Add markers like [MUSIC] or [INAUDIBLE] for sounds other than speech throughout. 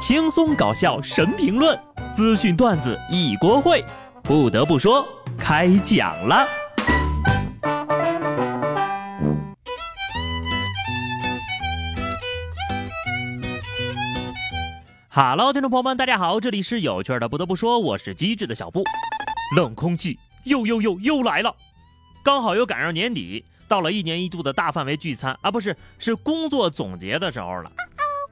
轻松搞笑神评论，资讯段子一锅烩。不得不说，开讲了。哈喽听众朋友们，大家好，这里是有趣的。不得不说，我是机智的小布。冷空气又又又又来了，刚好又赶上年底，到了一年一度的大范围聚餐啊，不是是工作总结的时候了。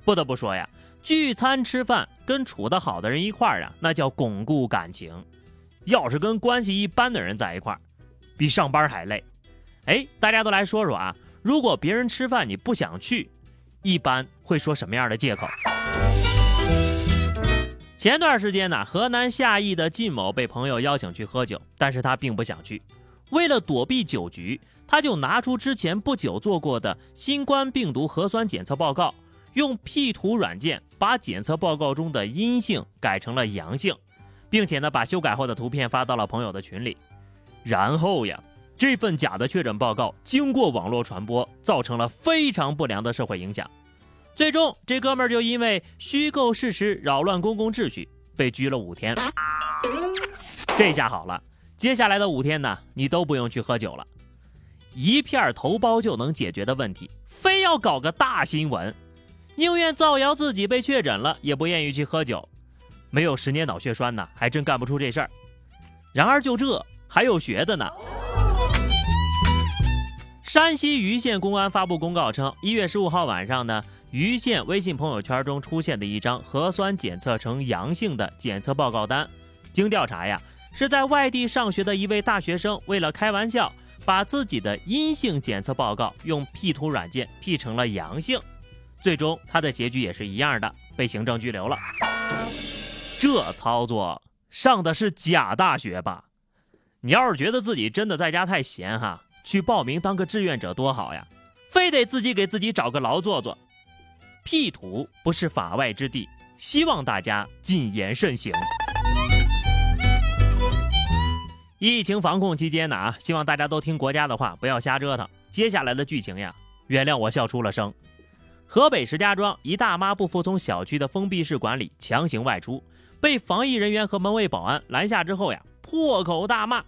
不得不说呀。聚餐吃饭，跟处得好的人一块儿啊，那叫巩固感情。要是跟关系一般的人在一块儿，比上班还累。哎，大家都来说说啊，如果别人吃饭你不想去，一般会说什么样的借口？前段时间呢，河南夏邑的靳某被朋友邀请去喝酒，但是他并不想去。为了躲避酒局，他就拿出之前不久做过的新冠病毒核酸检测报告。用 P 图软件把检测报告中的阴性改成了阳性，并且呢把修改后的图片发到了朋友的群里。然后呀，这份假的确诊报告经过网络传播，造成了非常不良的社会影响。最终，这哥们儿就因为虚构事实扰乱公共秩序，被拘了五天。这下好了，接下来的五天呢，你都不用去喝酒了。一片头孢就能解决的问题，非要搞个大新闻。宁愿造谣自己被确诊了，也不愿意去喝酒。没有十年脑血栓呢，还真干不出这事儿。然而就这还有学的呢。山西盂县公安发布公告称，一月十五号晚上呢，盂县微信朋友圈中出现的一张核酸检测呈阳性的检测报告单，经调查呀，是在外地上学的一位大学生为了开玩笑，把自己的阴性检测报告用 P 图软件 P 成了阳性。最终，他的结局也是一样的，被行政拘留了。这操作上的是假大学吧？你要是觉得自己真的在家太闲哈，去报名当个志愿者多好呀，非得自己给自己找个牢做做。P 图不是法外之地，希望大家谨言慎行。疫情防控期间呢啊，希望大家都听国家的话，不要瞎折腾。接下来的剧情呀，原谅我笑出了声。河北石家庄一大妈不服从小区的封闭式管理，强行外出，被防疫人员和门卫保安拦下之后呀，破口大骂。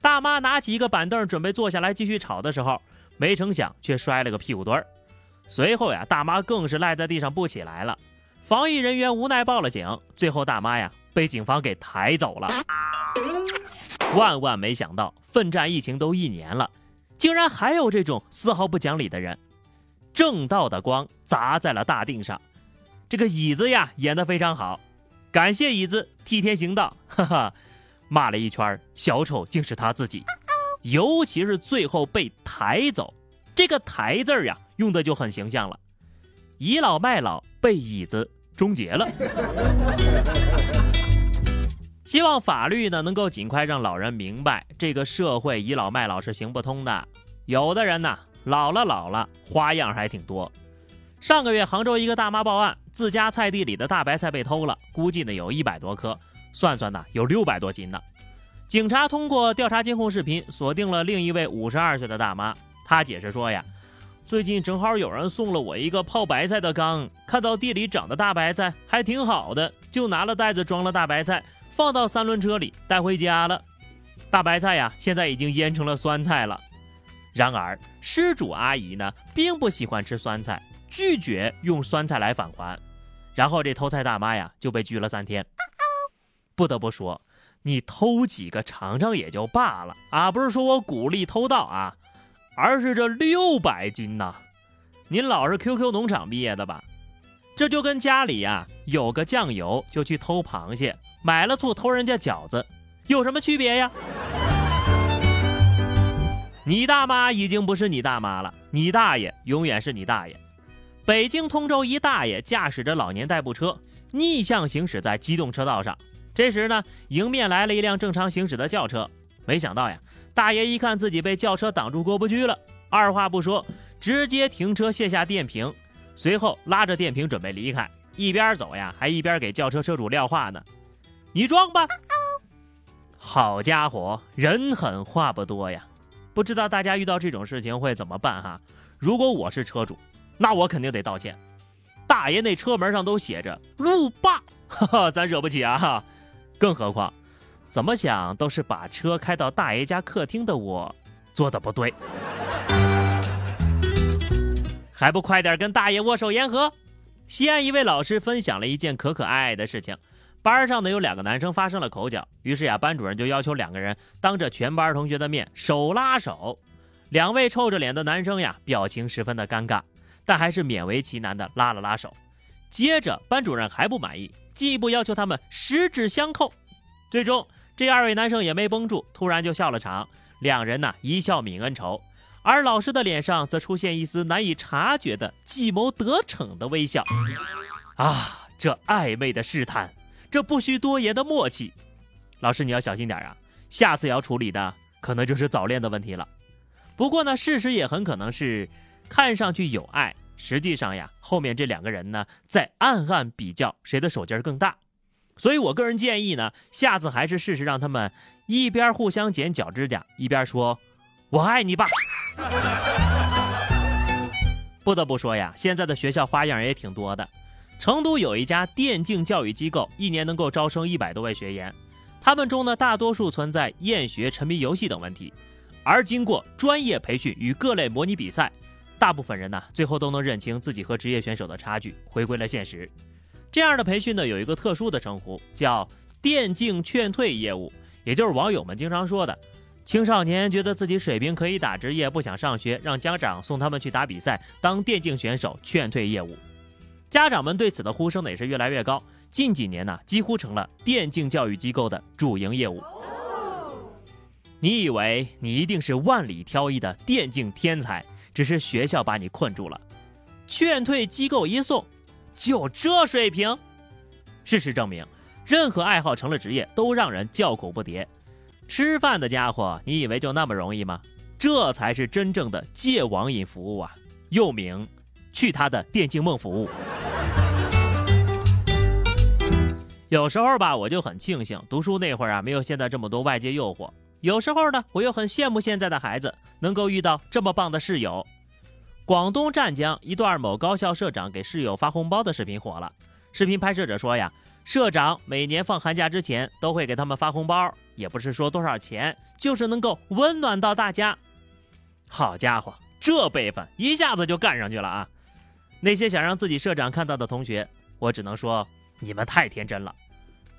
大妈拿起一个板凳准备坐下来继续吵的时候，没成想却摔了个屁股墩儿。随后呀，大妈更是赖在地上不起来了。防疫人员无奈报了警，最后大妈呀被警方给抬走了。[LAUGHS] 万万没想到，奋战疫情都一年了，竟然还有这种丝毫不讲理的人。正道的光砸在了大腚上，这个椅子呀演得非常好，感谢椅子替天行道，[LAUGHS] 哈哈，骂了一圈，小丑竟是他自己，尤其是最后被抬走，这个抬字呀用的就很形象了，倚老卖老被椅子终结了，[LAUGHS] 希望法律呢能够尽快让老人明白，这个社会倚老卖老是行不通的，有的人呢。老了老了，花样还挺多。上个月，杭州一个大妈报案，自家菜地里的大白菜被偷了，估计呢有一百多颗，算算呢有六百多斤呢。警察通过调查监控视频，锁定了另一位五十二岁的大妈。她解释说呀，最近正好有人送了我一个泡白菜的缸，看到地里长的大白菜还挺好的，就拿了袋子装了大白菜，放到三轮车里带回家了。大白菜呀，现在已经腌成了酸菜了。然而，失主阿姨呢，并不喜欢吃酸菜，拒绝用酸菜来返还。然后这偷菜大妈呀，就被拘了三天。不得不说，你偷几个尝尝也就罢了啊，不是说我鼓励偷盗啊，而是这六百斤呐！您老是 QQ 农场毕业的吧？这就跟家里呀有个酱油，就去偷螃蟹；买了醋偷人家饺子，有什么区别呀？你大妈已经不是你大妈了，你大爷永远是你大爷。北京通州一大爷驾驶着老年代步车逆向行驶在机动车道上，这时呢，迎面来了一辆正常行驶的轿车，没想到呀，大爷一看自己被轿车挡住过不去了，二话不说，直接停车卸下电瓶，随后拉着电瓶准备离开，一边走呀，还一边给轿车车主撂话呢：“你装吧。”好家伙，人狠话不多呀。不知道大家遇到这种事情会怎么办哈？如果我是车主，那我肯定得道歉。大爷那车门上都写着“路霸”，哈哈，咱惹不起啊！更何况，怎么想都是把车开到大爷家客厅的我做的不对，还不快点跟大爷握手言和？西安一位老师分享了一件可可爱爱的事情，班上呢有两个男生发生了口角，于是呀，班主任就要求两个人当着全班同学的面手拉手。两位臭着脸的男生呀，表情十分的尴尬，但还是勉为其难的拉了拉手。接着，班主任还不满意，进一步要求他们十指相扣。最终，这二位男生也没绷住，突然就笑了场。两人呢一笑泯恩仇。而老师的脸上则出现一丝难以察觉的计谋得逞的微笑。啊，这暧昧的试探，这不需多言的默契，老师你要小心点啊！下次要处理的可能就是早恋的问题了。不过呢，事实也很可能是，看上去有爱，实际上呀，后面这两个人呢在暗暗比较谁的手劲儿更大。所以我个人建议呢，下次还是试试让他们一边互相剪脚指甲，一边说“我爱你吧 [LAUGHS] ”。不得不说呀，现在的学校花样也挺多的。成都有一家电竞教育机构，一年能够招生一百多位学员，他们中呢大多数存在厌学、沉迷游戏等问题，而经过专业培训与各类模拟比赛，大部分人呢最后都能认清自己和职业选手的差距，回归了现实。这样的培训呢有一个特殊的称呼，叫电竞劝退业务，也就是网友们经常说的。青少年觉得自己水平可以打职业，不想上学，让家长送他们去打比赛，当电竞选手，劝退业务。家长们对此的呼声呢也是越来越高。近几年呢，几乎成了电竞教育机构的主营业务。你以为你一定是万里挑一的电竞天才，只是学校把你困住了。劝退机构一送，就这水平？事实证明，任何爱好成了职业，都让人叫苦不迭。吃饭的家伙，你以为就那么容易吗？这才是真正的戒网瘾服务啊，又名去他的电竞梦服务。有时候吧，我就很庆幸读书那会儿啊，没有现在这么多外界诱惑。有时候呢，我又很羡慕现在的孩子能够遇到这么棒的室友。广东湛江一段某高校社长给室友发红包的视频火了。视频拍摄者说呀。社长每年放寒假之前都会给他们发红包，也不是说多少钱，就是能够温暖到大家。好家伙，这辈分一下子就干上去了啊！那些想让自己社长看到的同学，我只能说你们太天真了。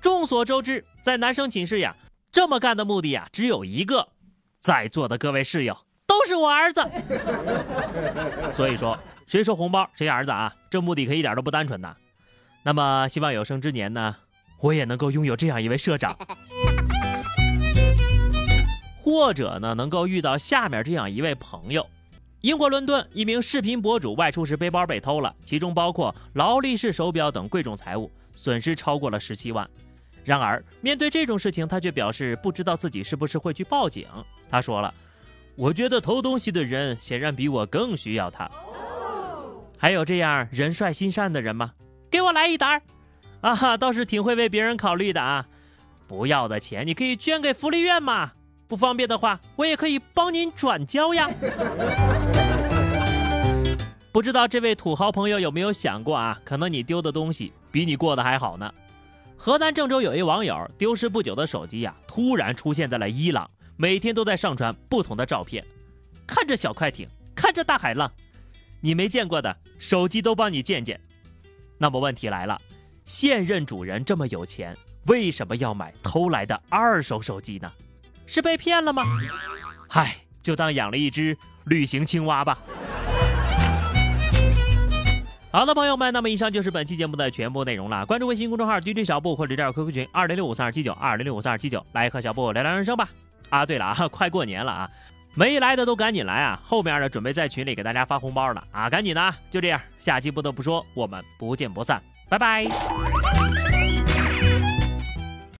众所周知，在男生寝室呀，这么干的目的呀只有一个，在座的各位室友都是我儿子。[LAUGHS] 所以说，谁收红包谁儿子啊，这目的可一点都不单纯呐。那么，希望有生之年呢，我也能够拥有这样一位社长，或者呢，能够遇到下面这样一位朋友。英国伦敦一名视频博主外出时背包被偷了，其中包括劳力士手表等贵重财物，损失超过了十七万。然而，面对这种事情，他却表示不知道自己是不是会去报警。他说了：“我觉得偷东西的人显然比我更需要他。”还有这样人帅心善的人吗？给我来一沓儿，啊，倒是挺会为别人考虑的啊！不要的钱你可以捐给福利院嘛，不方便的话我也可以帮您转交呀。不知道这位土豪朋友有没有想过啊？可能你丢的东西比你过得还好呢。河南郑州有一网友丢失不久的手机呀，突然出现在了伊朗，每天都在上传不同的照片，看着小快艇，看着大海浪，你没见过的手机都帮你见见。那么问题来了，现任主人这么有钱，为什么要买偷来的二手手机呢？是被骗了吗？嗨，就当养了一只旅行青蛙吧。好的，朋友们，那么以上就是本期节目的全部内容了。关注微信公众号 DJ 小布或者加入 QQ 群二零六五三二七九二零六五三二七九，来和小布聊聊人生吧。啊，对了啊，[LAUGHS] 快过年了啊。没来的都赶紧来啊！后面的，准备在群里给大家发红包了啊！赶紧的啊，就这样，下期不得不说，我们不见不散，拜拜。